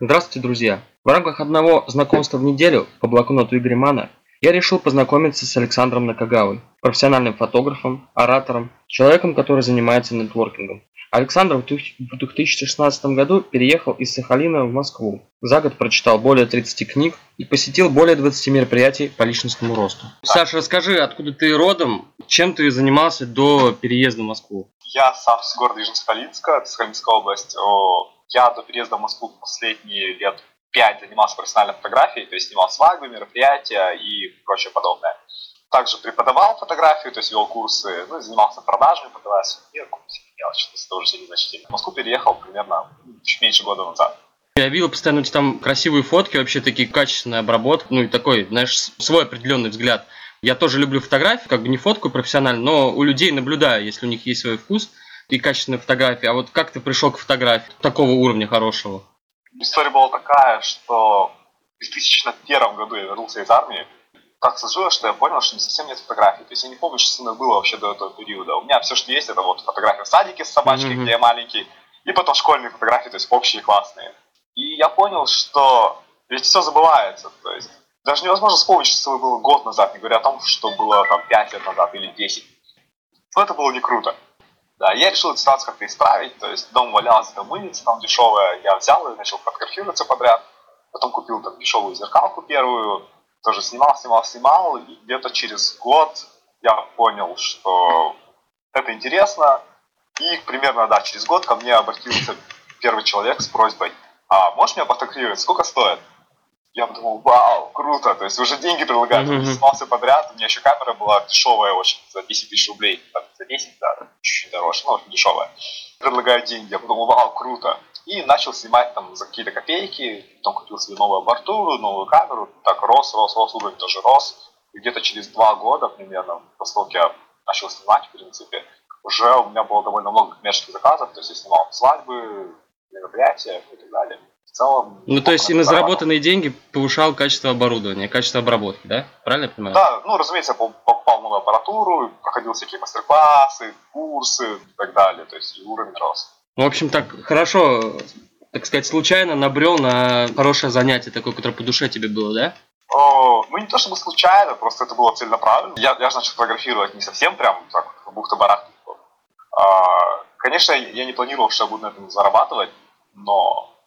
Здравствуйте, друзья! В рамках одного знакомства в неделю по блокноту Игоря Мана я решил познакомиться с Александром Накагавой, профессиональным фотографом, оратором, человеком, который занимается нетворкингом. Александр в 2016 году переехал из Сахалина в Москву. За год прочитал более 30 книг и посетил более 20 мероприятий по личностному росту. Саша, расскажи, откуда ты родом, чем ты занимался до переезда в Москву? Я сам с города Южно-Сахалинска, это Сахалинская область. Я до переезда в Москву последние лет пять занимался профессиональной фотографией, то есть снимал свадьбы, мероприятия и прочее подобное. Также преподавал фотографию, то есть вел курсы, ну, занимался продажами и курсы мелочи, то есть это уже значительно. В Москву переехал примерно чуть меньше года назад. Я видел постоянно там красивые фотки, вообще такие качественные обработки, ну и такой, знаешь, свой определенный взгляд. Я тоже люблю фотографии, как бы не фотку профессионально, но у людей наблюдаю, если у них есть свой вкус и качественные фотографии. А вот как ты пришел к фотографии такого уровня хорошего? История была такая, что в 2001 году я вернулся из армии. Так сложилось, что я понял, что не совсем нет фотографий. То есть я не помню, что со мной было вообще до этого периода. У меня все, что есть, это вот фотография в садике с собачкой, mm-hmm. где я маленький, и потом школьные фотографии, то есть общие классные. И я понял, что ведь все забывается. То есть даже невозможно вспомнить, что было год назад, не говоря о том, что было там 5 лет назад или 10. Но это было не круто. Да, я решил эту ситуацию как-то исправить, то есть дом валялся, там мыльница там дешевая, я взял и начал фотографироваться подряд, потом купил там дешевую зеркалку первую, тоже снимал, снимал, снимал, и где-то через год я понял, что это интересно, и примерно, да, через год ко мне обратился первый человек с просьбой, а можешь меня фотографировать, сколько стоит? Я подумал, вау, круто, то есть уже деньги предлагают, mm-hmm. снимался подряд, у меня еще камера была дешевая очень, за 10 тысяч рублей, там, за 10, да, чуть-чуть дороже, но очень дешевая. Предлагают деньги, я подумал, вау, круто. И начал снимать там за какие-то копейки, потом купил себе новую аппаратуру, новую камеру, так рос, рос, рос, уровень тоже рос. И где-то через два года примерно, поскольку я начал снимать, в принципе, уже у меня было довольно много коммерческих заказов, то есть я снимал свадьбы, мероприятия и так далее целом... Ну, то есть и на заработанные деньги повышал качество оборудования, качество обработки, да? Правильно я понимаю? Да, ну, разумеется, я покупал новую аппаратуру, проходил всякие мастер-классы, курсы и так далее, то есть уровень рос. Ну, в общем, так хорошо, так сказать, случайно набрел на хорошее занятие, такое, которое по душе тебе было, да? О, ну, не то чтобы случайно, просто это было целенаправленно. Я, я же начал фотографировать не совсем прям так, в бухта-барах. А, конечно, я не планировал, что я буду на этом зарабатывать, но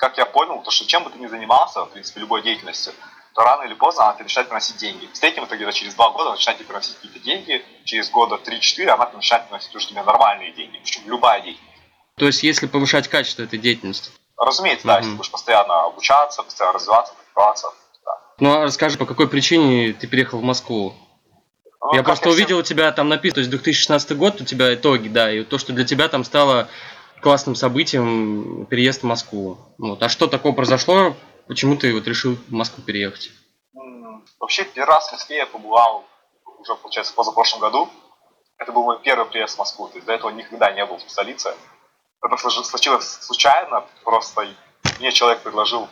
как я понял, то что чем бы ты ни занимался, в принципе, любой деятельностью, то рано или поздно она начинает приносить деньги. С этим это где-то через два года начинает приносить какие-то деньги, через года 3-4 она начинает приносить уже тебе нормальные деньги, причем любая деятельность. То есть, если повышать качество этой деятельности? Разумеется, да, mm-hmm. если будешь постоянно обучаться, постоянно развиваться, практиковаться. Да. Ну, а расскажи, по какой причине ты переехал в Москву? Ну, я просто я увидел всем... у тебя там написано, то есть 2016 год у тебя итоги, да, и то, что для тебя там стало классным событием переезд в Москву. Вот. А что такое произошло? Почему ты вот решил в Москву переехать? Вообще, первый раз в Москве я побывал уже, получается, позапрошлом году. Это был мой первый приезд в Москву. То есть до этого никогда не был в столице. Это случилось случайно. Просто мне человек предложил,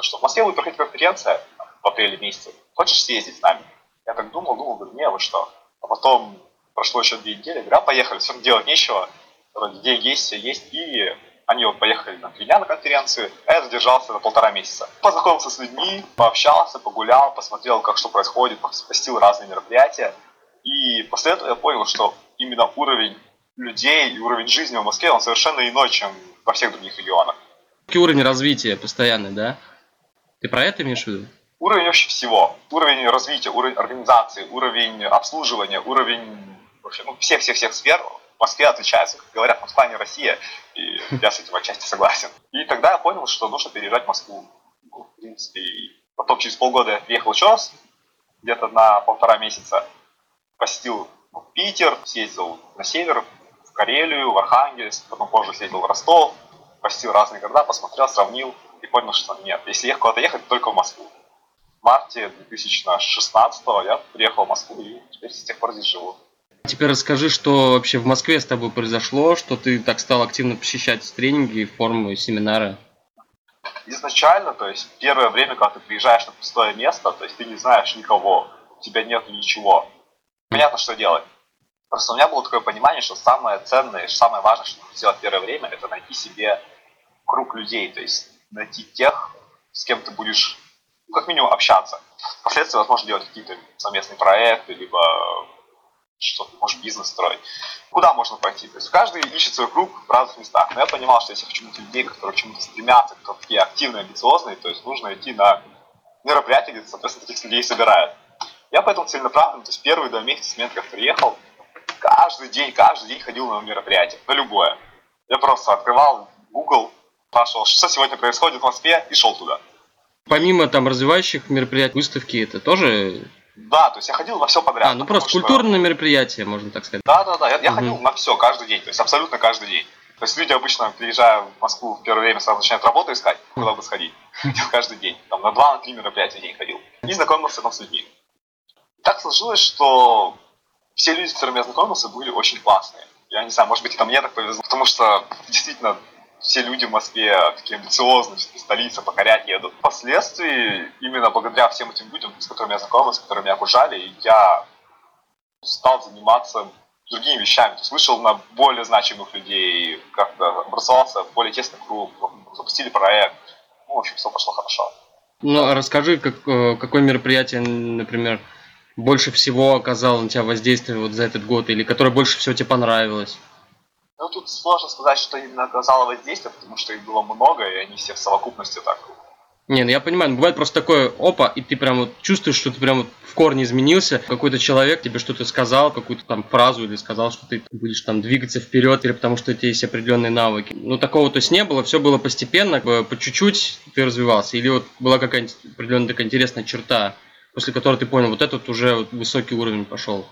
что в Москве будет проходить конференция в апреле месяце. Хочешь съездить с нами? Я так думал, думал, говорю, не, вы что? А потом прошло еще две недели, говорю, а поехали, все делать нечего где есть, все есть, и они вот поехали на три дня на конференцию, а я задержался на полтора месяца. Познакомился с людьми, пообщался, погулял, посмотрел, как что происходит, посетил разные мероприятия. И после этого я понял, что именно уровень людей и уровень жизни в Москве, он совершенно иной, чем во всех других регионах. Какой уровень развития постоянный, да? Ты про это имеешь в виду? Уровень вообще всего. Уровень развития, уровень организации, уровень обслуживания, уровень вообще, ну, всех-всех-всех сфер Москве отличается. Как говорят, Москва не Россия, и я с этим отчасти согласен. И тогда я понял, что нужно переезжать в Москву. Ну, в принципе, и потом через полгода я приехал еще раз, где-то на полтора месяца. Посетил Питер, съездил на север, в Карелию, в Архангельск, потом позже съездил в Ростов, посетил разные города, посмотрел, сравнил и понял, что нет, если ехать куда-то ехать, только в Москву. В марте 2016 я приехал в Москву и теперь с тех пор здесь живу. Теперь расскажи, что вообще в Москве с тобой произошло, что ты так стал активно посещать тренинги, форумы, семинары. Изначально, то есть первое время, когда ты приезжаешь на пустое место, то есть ты не знаешь никого, у тебя нет ничего. Понятно, что делать. Просто у меня было такое понимание, что самое ценное, самое важное, что нужно сделать первое время, это найти себе круг людей. То есть найти тех, с кем ты будешь, ну, как минимум, общаться. Впоследствии, возможно, делать какие-то совместные проекты, либо что-то, может, бизнес строить. Куда можно пойти? То есть каждый ищет свой круг в разных местах. Но я понимал, что если хочу найти людей, которые к чему-то стремятся, которые такие активные, амбициозные, то есть нужно идти на мероприятия, где, соответственно, таких людей собирают. Я поэтому целенаправленно, то есть первые два месяца с момента, как приехал, каждый день, каждый день ходил на мероприятие, на любое. Я просто открывал Google, спрашивал, что сегодня происходит в Москве, и шел туда. Помимо там развивающих мероприятий, выставки, это тоже да, то есть я ходил на все подряд. А, ну просто что... культурное мероприятие, можно так сказать. Да, да, да. Я, я угу. ходил на все каждый день, то есть абсолютно каждый день. То есть люди обычно, приезжая в Москву в первое время, сразу начинают работу искать, куда бы сходить. Ходил каждый день. Там на два, на три мероприятия в день ходил. И знакомился там с людьми. Так сложилось, что все люди, с которыми я знакомился, были очень классные. Я не знаю, может быть, это мне так повезло, потому что действительно все люди в Москве такие амбициозные, столица, покорять едут. Впоследствии, именно благодаря всем этим людям, с которыми я знакомился, с которыми меня окружали, я стал заниматься другими вещами. То есть вышел на более значимых людей, как-то образовался более тесный круг, запустили проект. Ну, в общем, все пошло хорошо. Ну, а расскажи, как, э, какое мероприятие, например, больше всего оказало на тебя воздействие вот за этот год, или которое больше всего тебе понравилось? Ну, тут сложно сказать, что именно оказало воздействие, потому что их было много, и они все в совокупности так не, ну я понимаю, бывает просто такое опа, и ты прям вот чувствуешь, что ты прям вот в корне изменился, какой-то человек тебе что-то сказал, какую-то там фразу или сказал, что ты будешь там двигаться вперед, или потому что у тебя есть определенные навыки. Ну такого то есть не было, все было постепенно, по чуть-чуть ты развивался, или вот была какая-нибудь определенная такая интересная черта, после которой ты понял, вот этот уже высокий уровень пошел.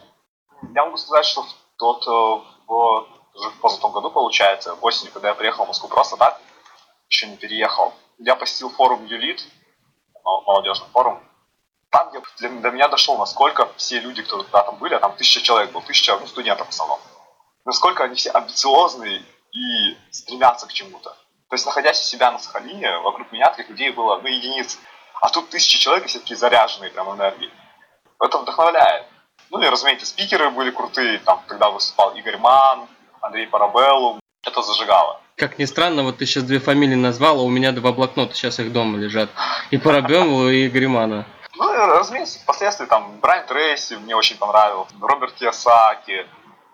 Я могу сказать, что в тот э, в уже в позатом году, получается, осенью, когда я приехал в Москву просто так, еще не переехал, я посетил форум Юлит, молодежный форум, там, где для, до меня дошло, насколько все люди, кто когда там были, а там тысяча человек был, тысяча ну, студентов в основном, насколько они все амбициозные и стремятся к чему-то. То есть, находясь у себя на Сахалине, вокруг меня таких людей было, ну, единицы. А тут тысячи человек, и все такие заряженные прям энергией. Это вдохновляет. Ну и, разумеется, спикеры были крутые. Там, когда выступал Игорь Ман, Андрей Парабеллум. Это зажигало. Как ни странно, вот ты сейчас две фамилии назвал, а у меня два блокнота сейчас их дома лежат. И Парабеллу, и Гримана. Ну, разумеется, впоследствии там Брайан Трейси мне очень понравился, Роберт Киосаки.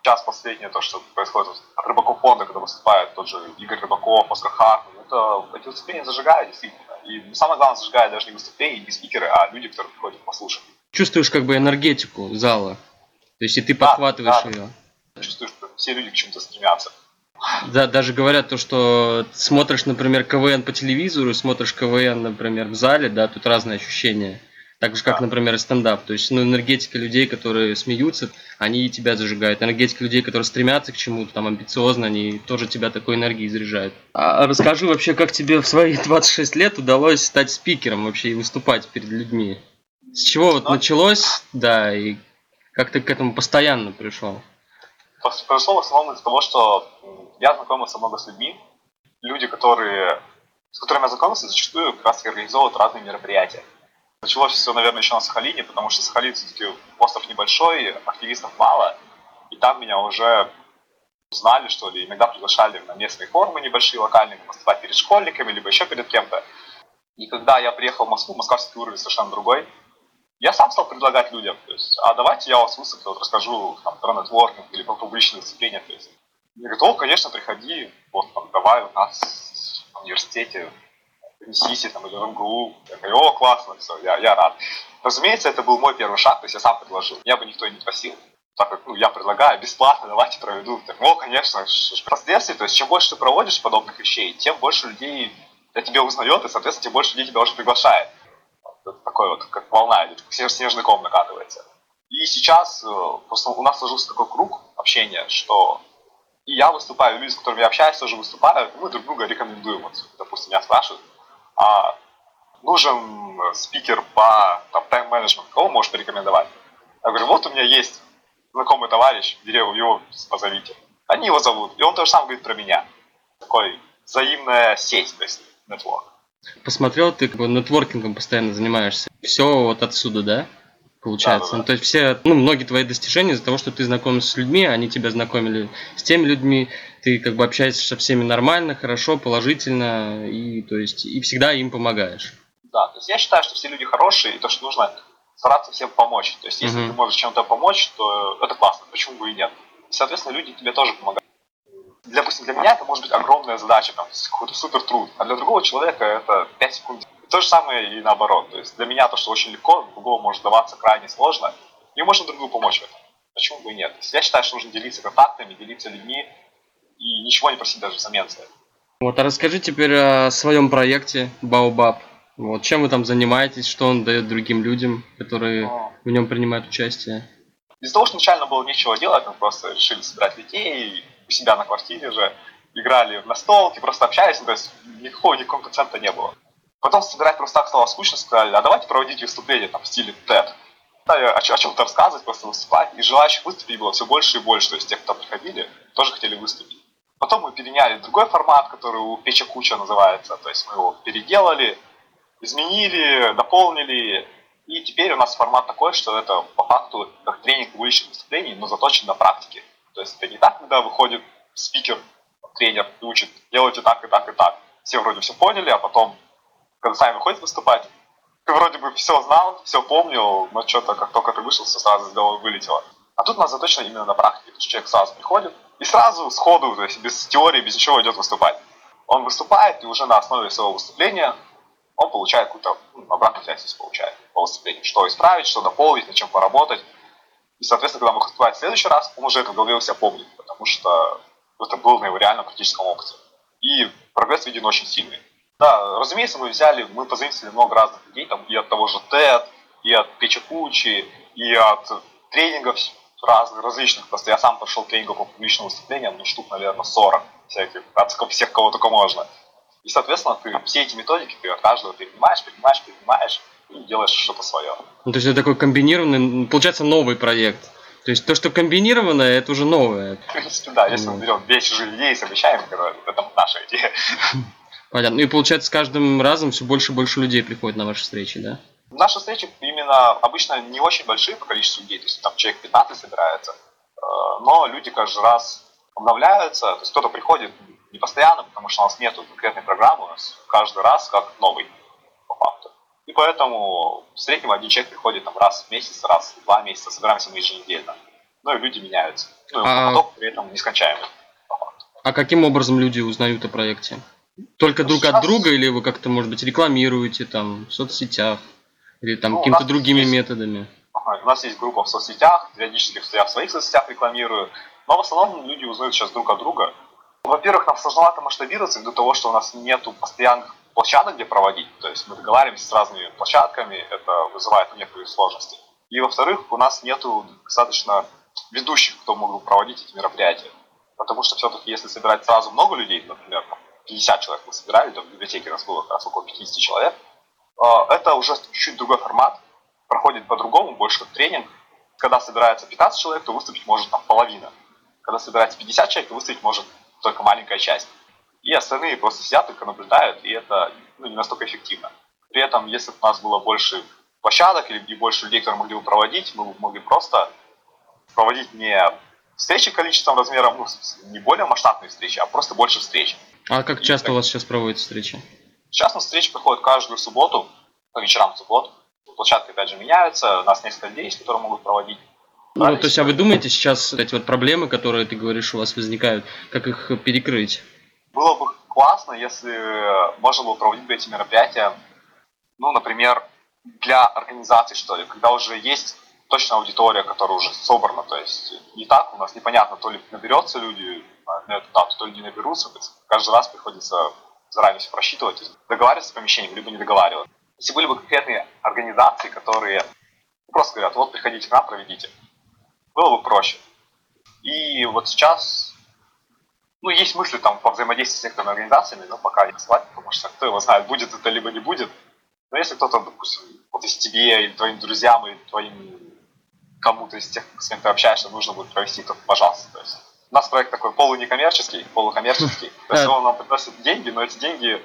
Сейчас последнее то, что происходит от Рыбаков фонда, когда выступает тот же Игорь Рыбаков, Оскар Хартман. Это, эти выступления зажигают действительно. И самое главное, зажигает даже не выступления, не спикеры, а люди, которые приходят послушать. Чувствуешь как бы энергетику зала. То есть и ты подхватываешь да, да. ее. Чувствуешь, все люди к чему-то стремятся. Да, даже говорят то, что смотришь, например, КВН по телевизору, смотришь КВН, например, в зале, да, тут разные ощущения. Так же, как, да. например, и стендап. То есть, ну, энергетика людей, которые смеются, они тебя зажигают. Энергетика людей, которые стремятся к чему-то, там, амбициозно, они тоже тебя такой энергией заряжают. А расскажи вообще, как тебе в свои 26 лет удалось стать спикером вообще и выступать перед людьми? С чего вот началось, да, и как ты к этому постоянно пришел? Произошло в основном из-за того, что я знакомился много с людьми, люди, которые, с которыми я знакомился, зачастую как раз организовывают разные мероприятия. Началось все, наверное, еще на Сахалине, потому что Сахалин все-таки остров небольшой, активистов мало, и там меня уже знали, что ли, иногда приглашали на местные форумы небольшие, локальные, выступать перед школьниками, либо еще перед кем-то. И когда я приехал в Москву, московский уровень совершенно другой, я сам стал предлагать людям, то есть, а давайте я вас высоклю, вот расскажу там, про нетворкинг или про публичные выступления. То есть, мне говорят, о, конечно, приходи, вот там, давай у нас в университете, принесите там или в МГУ. Я говорю, о, классно, все, я, я рад. Разумеется, это был мой первый шаг, то есть я сам предложил. Меня бы никто и не просил. Так как ну, я предлагаю бесплатно, давайте проведу. Так, ну, конечно, впоследствии, то есть чем больше ты проводишь подобных вещей, тем больше людей для тебя узнает, и, соответственно, тем больше людей тебя уже приглашает такой вот, как волна идет, как снежный ком накатывается. И сейчас э, у нас сложился такой круг общения, что и я выступаю, люди, с которыми я общаюсь, тоже выступают, мы друг друга рекомендуем. Вот, допустим, меня спрашивают, а нужен спикер по там, тайм-менеджменту, кого можешь порекомендовать? Я говорю, вот у меня есть знакомый товарищ, его позовите. Они его зовут, и он тоже сам говорит про меня. Такой взаимная сеть, то есть network. Посмотрел, ты как бы нетворкингом постоянно занимаешься. Все вот отсюда, да? получается. Да. Ну, то есть все, ну, многие твои достижения из-за того, что ты знакомишься с людьми, они тебя знакомили с теми людьми, ты как бы общаешься со всеми нормально, хорошо, положительно, и то есть и всегда им помогаешь. Да, то есть я считаю, что все люди хорошие, и то, что нужно стараться всем помочь. То есть если Мгм. ты можешь чем-то помочь, то это классно, почему бы и нет. И, соответственно, люди тебе тоже помогают. Для, допустим, для меня это может быть огромная задача, там, какой-то супер труд, а для другого человека это 5 секунд. То же самое и наоборот. То есть для меня то, что очень легко, другого может даваться крайне сложно, и можно друг другу помочь в этом. Почему бы и нет? Я считаю, что нужно делиться контактами, делиться людьми, и ничего не просить даже взамен за это. Вот, а расскажи теперь о своем проекте Baobab. Вот, чем вы там занимаетесь, что он дает другим людям, которые Но в нем принимают участие? Из-за того, что изначально было нечего делать, мы просто решили собирать у себя на квартире же, играли в настолки, просто общались, ну, то есть никакого, никакого концепта не было. Потом собирать просто так стало скучно, сказали, а давайте проводить выступления там в стиле TED. Да, о, о чем-то рассказывать, просто выступать, и желающих выступить было все больше и больше, то есть те, кто приходили, тоже хотели выступить. Потом мы переняли другой формат, который у Печа Куча называется, то есть мы его переделали, изменили, дополнили, и теперь у нас формат такой, что это по факту как тренинг уличных выступлений, но заточен на практике. То есть это не так, когда выходит спикер, тренер и учит, делайте так и так и так. Все вроде все поняли, а потом, когда сами выходят выступать, ты вроде бы все знал, все помнил, но что-то как только ты вышел, все сразу головы вылетело. А тут у нас заточено именно на практике. То есть человек сразу приходит и сразу сходу, то есть без теории, без ничего идет выступать. Он выступает, и уже на основе своего выступления он получает какую-то ну, обратную связь, получает по выступлению. Что исправить, что дополнить, над чем поработать. И, соответственно, когда он выступает в следующий раз, он уже это в голове у себя помнит, потому что это было на его реальном практическом опыте. И прогресс виден очень сильный. Да, разумеется, мы взяли, мы позаимствовали много разных людей, там, и от того же TED, и от Печи Кучи, и от тренингов разных, различных. Просто я сам прошел тренингов по публичным выступлениям, ну, штук, наверное, 40 всяких, от всех, кого только можно. И, соответственно, ты все эти методики, ты от каждого перенимаешь, перенимаешь, перенимаешь делаешь что-то свое. Ну, то есть это такой комбинированный, получается, новый проект. То есть то, что комбинированное, это уже новое. В принципе, да, если мы берем чужие идеи и совмещаем, это, наша идея. Понятно. Ну и получается, с каждым разом все больше и больше людей приходит на ваши встречи, да? Наши встречи именно обычно не очень большие по количеству людей, то есть там человек 15 собирается, э, но люди каждый раз обновляются, то есть кто-то приходит не постоянно, потому что у нас нет конкретной программы, у нас каждый раз как новый по факту. И поэтому в среднем один человек приходит там раз в месяц, раз в два месяца, собираемся мы еженедельно. Ну и люди меняются. Ну и А- поток при этом нескончаемый. А каким образом люди узнают о проекте? Только Ну, друг от сейчас- друга или вы как-то, может быть, рекламируете там в соцсетях? Или там Ну, какими-то другими есть- методами? Ага, У нас есть группа в соцсетях, периодически я в своих соцсетях рекламирую, но в основном люди узнают сейчас друг от друга. Во-первых, нам сложновато масштабироваться ввиду того, что у нас нету постоянных площадок, где проводить. То есть мы договариваемся с разными площадками, это вызывает некоторые сложности. И во-вторых, у нас нету достаточно ведущих, кто мог бы проводить эти мероприятия. Потому что все-таки, если собирать сразу много людей, например, там, 50 человек мы собирали, то в библиотеке нас было как раз около 50 человек, э, это уже чуть-чуть другой формат, проходит по-другому, больше как тренинг. Когда собирается 15 человек, то выступить может там половина. Когда собирается 50 человек, то выступить может только маленькая часть. И остальные просто сидят, только наблюдают, и это ну, не настолько эффективно. При этом, если бы у нас было больше площадок или и больше людей, которые могли бы проводить, мы бы могли просто проводить не встречи количеством размером, ну, не более масштабные встречи, а просто больше встреч. А как часто у вас сейчас проводятся встречи? Сейчас у нас встречи проходят каждую субботу, по вечерам в субботу. Площадки, опять же, меняются, у нас несколько людей которые могут проводить. Ну, то есть, а вы думаете сейчас эти вот проблемы, которые ты говоришь у вас возникают, как их перекрыть? Было бы классно, если можно было проводить бы эти мероприятия, ну, например, для организации, что ли, когда уже есть точная аудитория, которая уже собрана, то есть не так, у нас непонятно, то ли наберется люди на эту дату, то ли не наберутся, каждый раз приходится заранее все просчитывать, договариваться с помещением, либо не договариваться. Если были бы конкретные организации, которые просто говорят, вот приходите к нам, проведите, было бы проще. И вот сейчас ну, есть мысли там по взаимодействию с некоторыми организациями, но пока не слать, потому что кто его знает, будет это либо не будет. Но если кто-то, допустим, вот из тебе или твоим друзьям, или твоим кому-то из тех, с кем ты общаешься, нужно будет провести, то пожалуйста. То есть у нас проект такой полунекоммерческий, полукоммерческий. То есть он нам приносит деньги, но эти деньги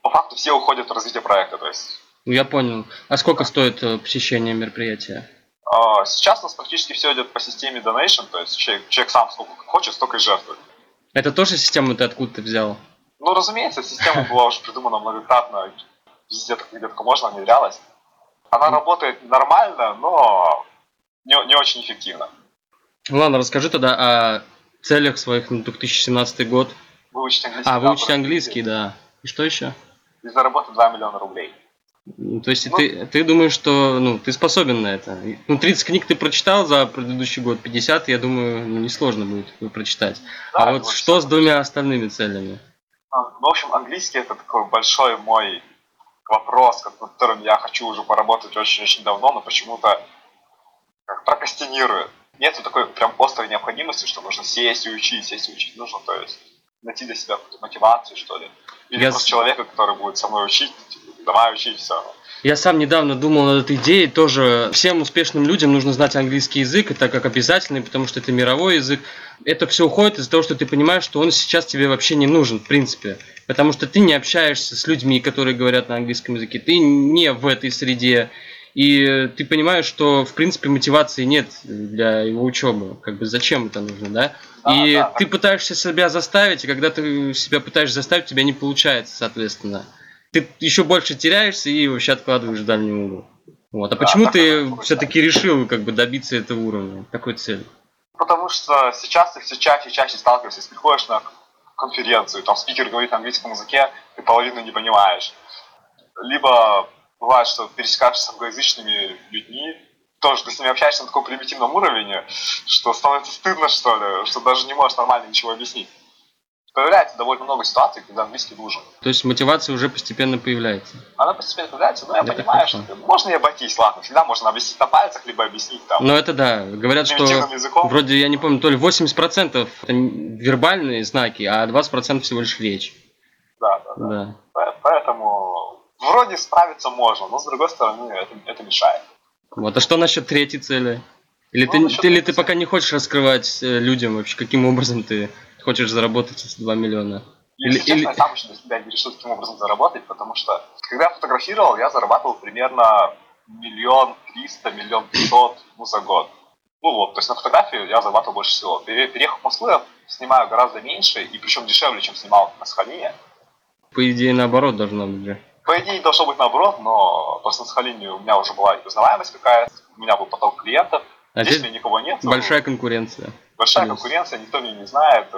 по факту все уходят в развитие проекта. То есть Ну, я понял. А сколько стоит э, посещение мероприятия? А, сейчас у нас практически все идет по системе donation, то есть человек, человек сам сколько хочет, столько и жертвует. Это тоже систему ты откуда-то взял? Ну, разумеется, система была уже придумана многократно, везде, где только можно, внедрялась. Она работает нормально, но не, не очень эффективно. Ладно, расскажи тогда о целях своих на 2017 год. Выучить английский. А, выучить английский, да. И что еще? И заработать 2 миллиона рублей. То есть ну, ты, ты думаешь, что ну, ты способен на это? Ну, 30 книг ты прочитал за предыдущий год, 50, я думаю, ну, несложно будет прочитать. Да, а вот что с двумя остальными целями? А, ну, в общем, английский это такой большой мой вопрос, над которым я хочу уже поработать очень-очень давно, но почему-то прокастинирует. Нет такой прям острой необходимости, что нужно сесть и учить, сесть и учить. Нужно, то есть, найти для себя какую-то мотивацию, что ли. Или я... просто человека, который будет со мной учить, давай учить все. Я сам недавно думал над этой идеей, тоже всем успешным людям нужно знать английский язык, это как обязательный, потому что это мировой язык. Это все уходит из-за того, что ты понимаешь, что он сейчас тебе вообще не нужен, в принципе. Потому что ты не общаешься с людьми, которые говорят на английском языке, ты не в этой среде. И ты понимаешь, что в принципе мотивации нет для его учебы. Как бы зачем это нужно, да? да и да, ты пытаешься себя заставить, и когда ты себя пытаешься заставить, у тебя не получается, соответственно. Ты еще больше теряешься и вообще откладываешь в дальний угол. Вот. А почему ты все-таки решил как бы добиться этого уровня, такой цели? Потому что сейчас ты все чаще и чаще сталкиваешься, если приходишь на конференцию, там спикер говорит на английском языке, ты половину не понимаешь. Либо бывает, что пересекаешься с англоязычными людьми, тоже ты с ними общаешься на таком примитивном уровне, что становится стыдно, что ли, что даже не можешь нормально ничего объяснить. Появляется довольно много ситуаций, когда английский нужен. То есть мотивация уже постепенно появляется? Она постепенно появляется, но я это понимаю, что можно и обойтись, ладно, всегда можно объяснить на пальцах, либо объяснить там. Ну это да, говорят, что языком. вроде, я не помню, то ли 80% это вербальные знаки, а 20% всего лишь речь. Да, да, да. да. Поэтому вроде справиться можно, но с другой стороны это, это мешает. Вот, а что насчет третьей цели? Или, ну, ты, ты, или ты пока не хочешь раскрывать э, людям вообще, каким образом ты хочешь заработать эти 2 миллиона? Или, честно, или... я сам еще для себя не решил таким образом заработать, потому что когда я фотографировал, я зарабатывал примерно миллион триста, миллион пятьсот ну, за год. Ну вот, то есть на фотографии я зарабатывал больше всего. Переехав в Москву, я снимаю гораздо меньше, и причем дешевле, чем снимал на Сахалине. По идее, наоборот должно быть же. По идее, должно быть наоборот, но просто на Сахалине у меня уже была узнаваемость какая-то, у меня был поток клиентов, а здесь, здесь меня никого нет. Большая конкуренция. Большая Плюс. конкуренция, никто меня не знает,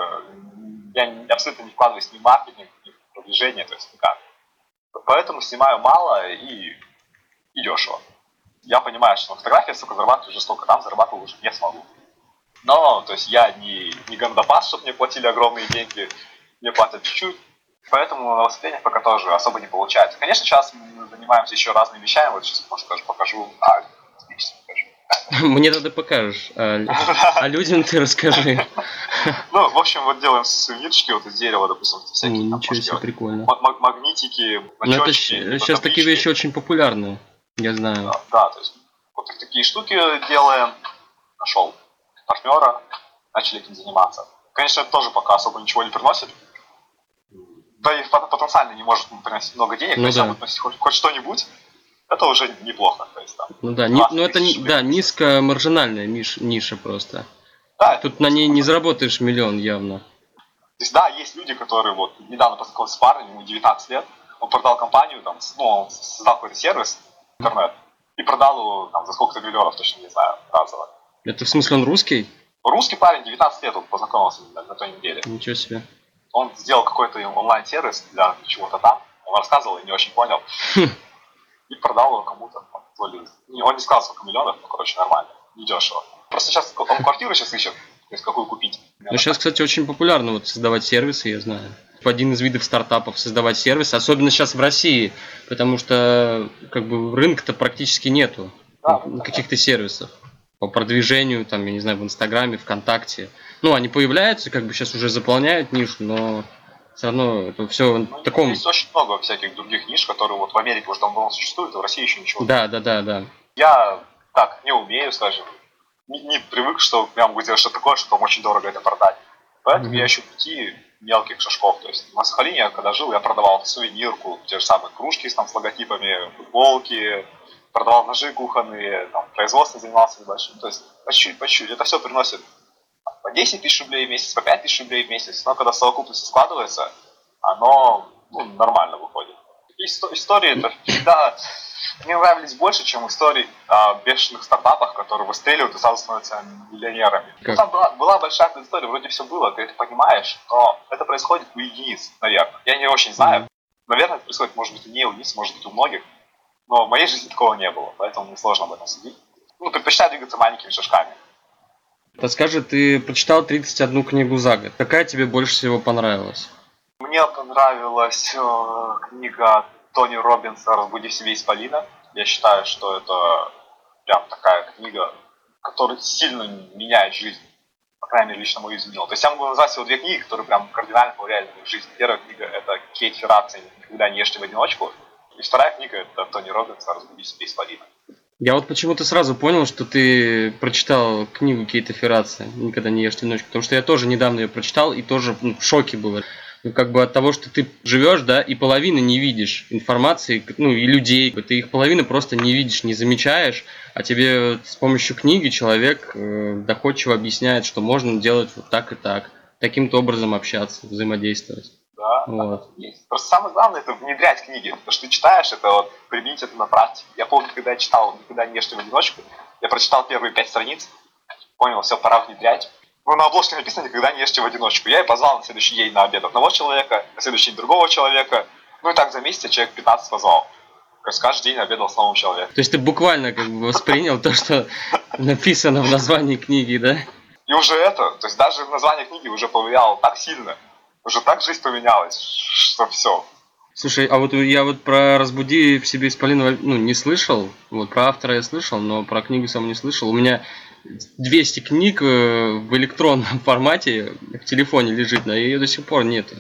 я абсолютно не вкладываюсь ни в маркетинг, ни в продвижение, то есть никак. Поэтому снимаю мало и, и дешево. Я понимаю, что на фотографии столько зарабатываю уже столько, там зарабатывать уже не смогу. Но, то есть я не, не гандапас, чтобы мне платили огромные деньги, мне платят чуть-чуть, поэтому на выступлениях пока тоже особо не получается. Конечно, сейчас мы занимаемся еще разными вещами, вот сейчас, может, тоже покажу, а, покажу. Мне тогда покажешь, а, а людям ты расскажи. Ну, в общем, вот делаем сувенирчики вот из дерева, допустим, всякие. Ничего себе, прикольно. Магнитики, Ну, сейчас такие вещи очень популярны, я знаю. Да, то есть вот такие штуки делаем. Нашел партнера, начали этим заниматься. Конечно, это тоже пока особо ничего не приносит. Да и потенциально не может приносить много денег, ну, но да. если хоть, хоть что-нибудь, это уже неплохо. То есть, там, ну да, не, ну это да, низкомаржинальная ниша, ниша просто. Да, Тут на ней не заработаешь миллион явно. То есть, да, есть люди, которые вот недавно познакомился с парнем, ему 19 лет, он продал компанию, там, ну, он создал какой-то сервис, интернет, и продал его там, за сколько-то миллионов, точно не знаю, разово. Это в смысле он русский? Русский парень, 19 лет, он познакомился на, на той неделе. Ничего себе. Он сделал какой-то онлайн-сервис для чего-то там, он рассказывал и не очень понял. И продал его кому-то. Он не сказал, сколько миллионов, но, короче, нормально, недешево. Просто сейчас он квартиру сейчас ищет, то есть какую купить. Ну, сейчас, кстати, очень популярно вот создавать сервисы, я знаю. Один из видов стартапов создавать сервисы, особенно сейчас в России, потому что как бы рынка-то практически нету да, каких-то сервисов по продвижению, там, я не знаю, в Инстаграме, ВКонтакте. Ну, они появляются, как бы сейчас уже заполняют нишу, но все равно это все ну, в таком... Есть очень много всяких других ниш, которые вот в Америке уже давно существуют, а в России еще ничего Да, да, да, да. Я так не умею, скажем, не, не привык, что я могу делать что-то такое, что там очень дорого это продать. Поэтому mm-hmm. я ищу пути мелких шажков. То есть на Сахалине, когда жил, я продавал сувенирку, те же самые кружки там, с логотипами, футболки, продавал ножи кухонные, там, производством занимался небольшим. То есть по чуть-чуть, по чуть-чуть. Это все приносит 10 тысяч рублей в месяц, по 5 тысяч рублей в месяц. Но когда совокупность складывается, оно ну, нормально выходит. И истории это всегда мне нравились больше, чем истории о бешеных стартапах, которые выстреливают и сразу становятся миллионерами. Ну, там была, была большая история, вроде все было, ты это понимаешь, но это происходит у единиц, наверное. Я не очень знаю. Наверное, это происходит, может быть, не у единиц, может быть, у многих. Но в моей жизни такого не было, поэтому мне сложно об этом судить. Ну, предпочитаю двигаться маленькими шажками. Подскажи, ты прочитал 31 книгу за год. Какая тебе больше всего понравилась? Мне понравилась э, книга Тони Робинса «Разбуди в себе исполина». Я считаю, что это прям такая книга, которая сильно меняет жизнь. По крайней мере, лично мою изменила. То есть я могу назвать всего две книги, которые прям кардинально повлияли на мою жизнь. Первая книга – это Кейт Ферраци «Никогда не ешьте в одиночку». И вторая книга – это Тони Робинса «Разбуди в себе исполина». Я вот почему-то сразу понял, что ты прочитал книгу Кейта Ферраци «Никогда не ешь одиночку», потому что я тоже недавно ее прочитал и тоже ну, в шоке был. Ну, как бы от того, что ты живешь, да, и половины не видишь информации, ну, и людей, ты их половину просто не видишь, не замечаешь, а тебе с помощью книги человек э, доходчиво объясняет, что можно делать вот так и так, таким-то образом общаться, взаимодействовать. Да, вот. есть. Просто самое главное это внедрять книги. Потому что ты читаешь это, вот, применить это на практике. Я помню, когда я читал «Никогда не ешь в одиночку», я прочитал первые пять страниц, понял, все, пора внедрять. Ну, на обложке написано «Никогда не ешьте в одиночку». Я и позвал на следующий день на обед одного человека, на следующий день другого человека. Ну и так за месяц человек 15 позвал. То есть каждый день обедал с новым человеком. То есть ты буквально как бы воспринял то, что написано в названии книги, да? И уже это, то есть даже название книги уже повлияло так сильно, уже так жизнь поменялась, что все. Слушай, а вот я вот про «Разбуди в себе исполина» ну, не слышал. Вот про автора я слышал, но про книгу сам не слышал. У меня 200 книг э, в электронном формате в телефоне лежит, но ее до сих пор нету.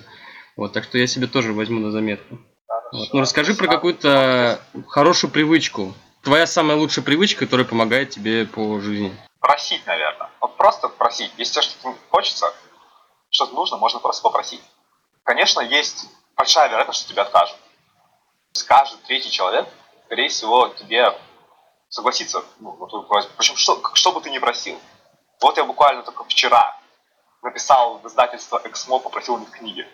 Вот, так что я себе тоже возьму на заметку. Вот. Ну расскажи про какую-то хорошую привычку. Твоя самая лучшая привычка, которая помогает тебе по жизни. Просить, наверное. Вот просто просить. Если что-то хочется, что-то нужно, можно просто попросить. Конечно, есть большая вероятность, что тебе откажут. Каждый третий человек, скорее всего, тебе согласиться ну, на твою просьбу. Причем, что, что бы ты ни просил. Вот я буквально только вчера написал в издательство Эксмо, попросил у них книги.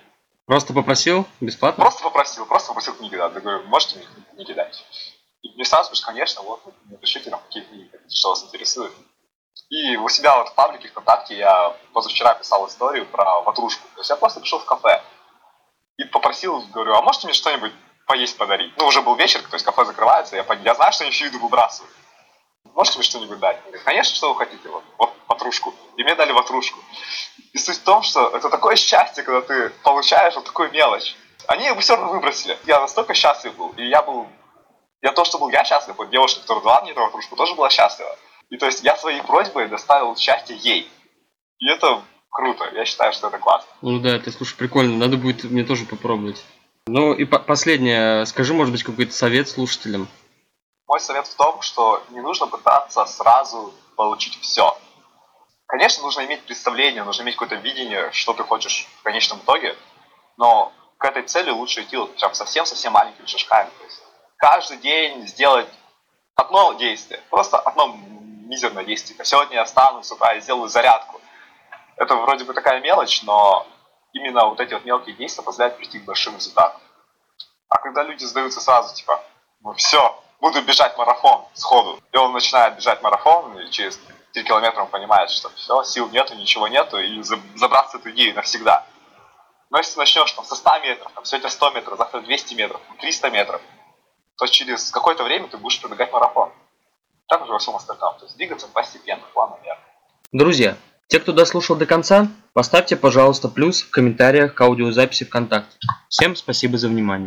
Просто попросил? Бесплатно? Просто попросил, просто попросил книги, да. Я говорю, можете мне книги дать? И мне сразу говоришь, конечно, вот, напишите нам, какие книги, что вас интересует. И у себя вот в паблике ВКонтакте я позавчера писал историю про ватрушку. То есть я просто пришел в кафе и попросил, говорю, а можете мне что-нибудь поесть подарить. Ну, уже был вечер, то есть кафе закрывается, я, я знаю, что они всю еду выбрасывают. Можете мне что-нибудь дать? Говорит, конечно, что вы хотите, вот, вот ватрушку. И мне дали ватрушку. И суть в том, что это такое счастье, когда ты получаешь вот такую мелочь. Они бы все равно выбросили. Я настолько счастлив был. И я был... Я то, что был я счастлив, вот девушка, которая дала мне эту ватрушку, тоже была счастлива. И то есть я своей просьбой доставил счастье ей. И это круто. Я считаю, что это классно. Ну да, это, слушай, прикольно. Надо будет мне тоже попробовать. Ну и по последнее, скажи, может быть, какой-то совет слушателям. Мой совет в том, что не нужно пытаться сразу получить все. Конечно, нужно иметь представление, нужно иметь какое-то видение, что ты хочешь в конечном итоге, но к этой цели лучше идти вот прям совсем-совсем маленькими шажками. То есть каждый день сделать одно действие, просто одно мизерное действие. Сегодня я встану с утра и сделаю зарядку. Это вроде бы такая мелочь, но именно вот эти вот мелкие действия позволяют прийти к большим результатам. А когда люди сдаются сразу, типа, ну все, буду бежать марафон сходу, и он начинает бежать марафон, и через 3 километра он понимает, что все, сил нету, ничего нету, и забраться эту идею навсегда. Но если начнешь там со 100 метров, там, сегодня 100 метров, завтра 200 метров, 300 метров, то через какое-то время ты будешь пробегать марафон. Так всем остальном. То есть двигаться постепенно, планомерно. Друзья, те, кто дослушал до конца, поставьте, пожалуйста, плюс в комментариях к аудиозаписи ВКонтакте. Всем спасибо за внимание.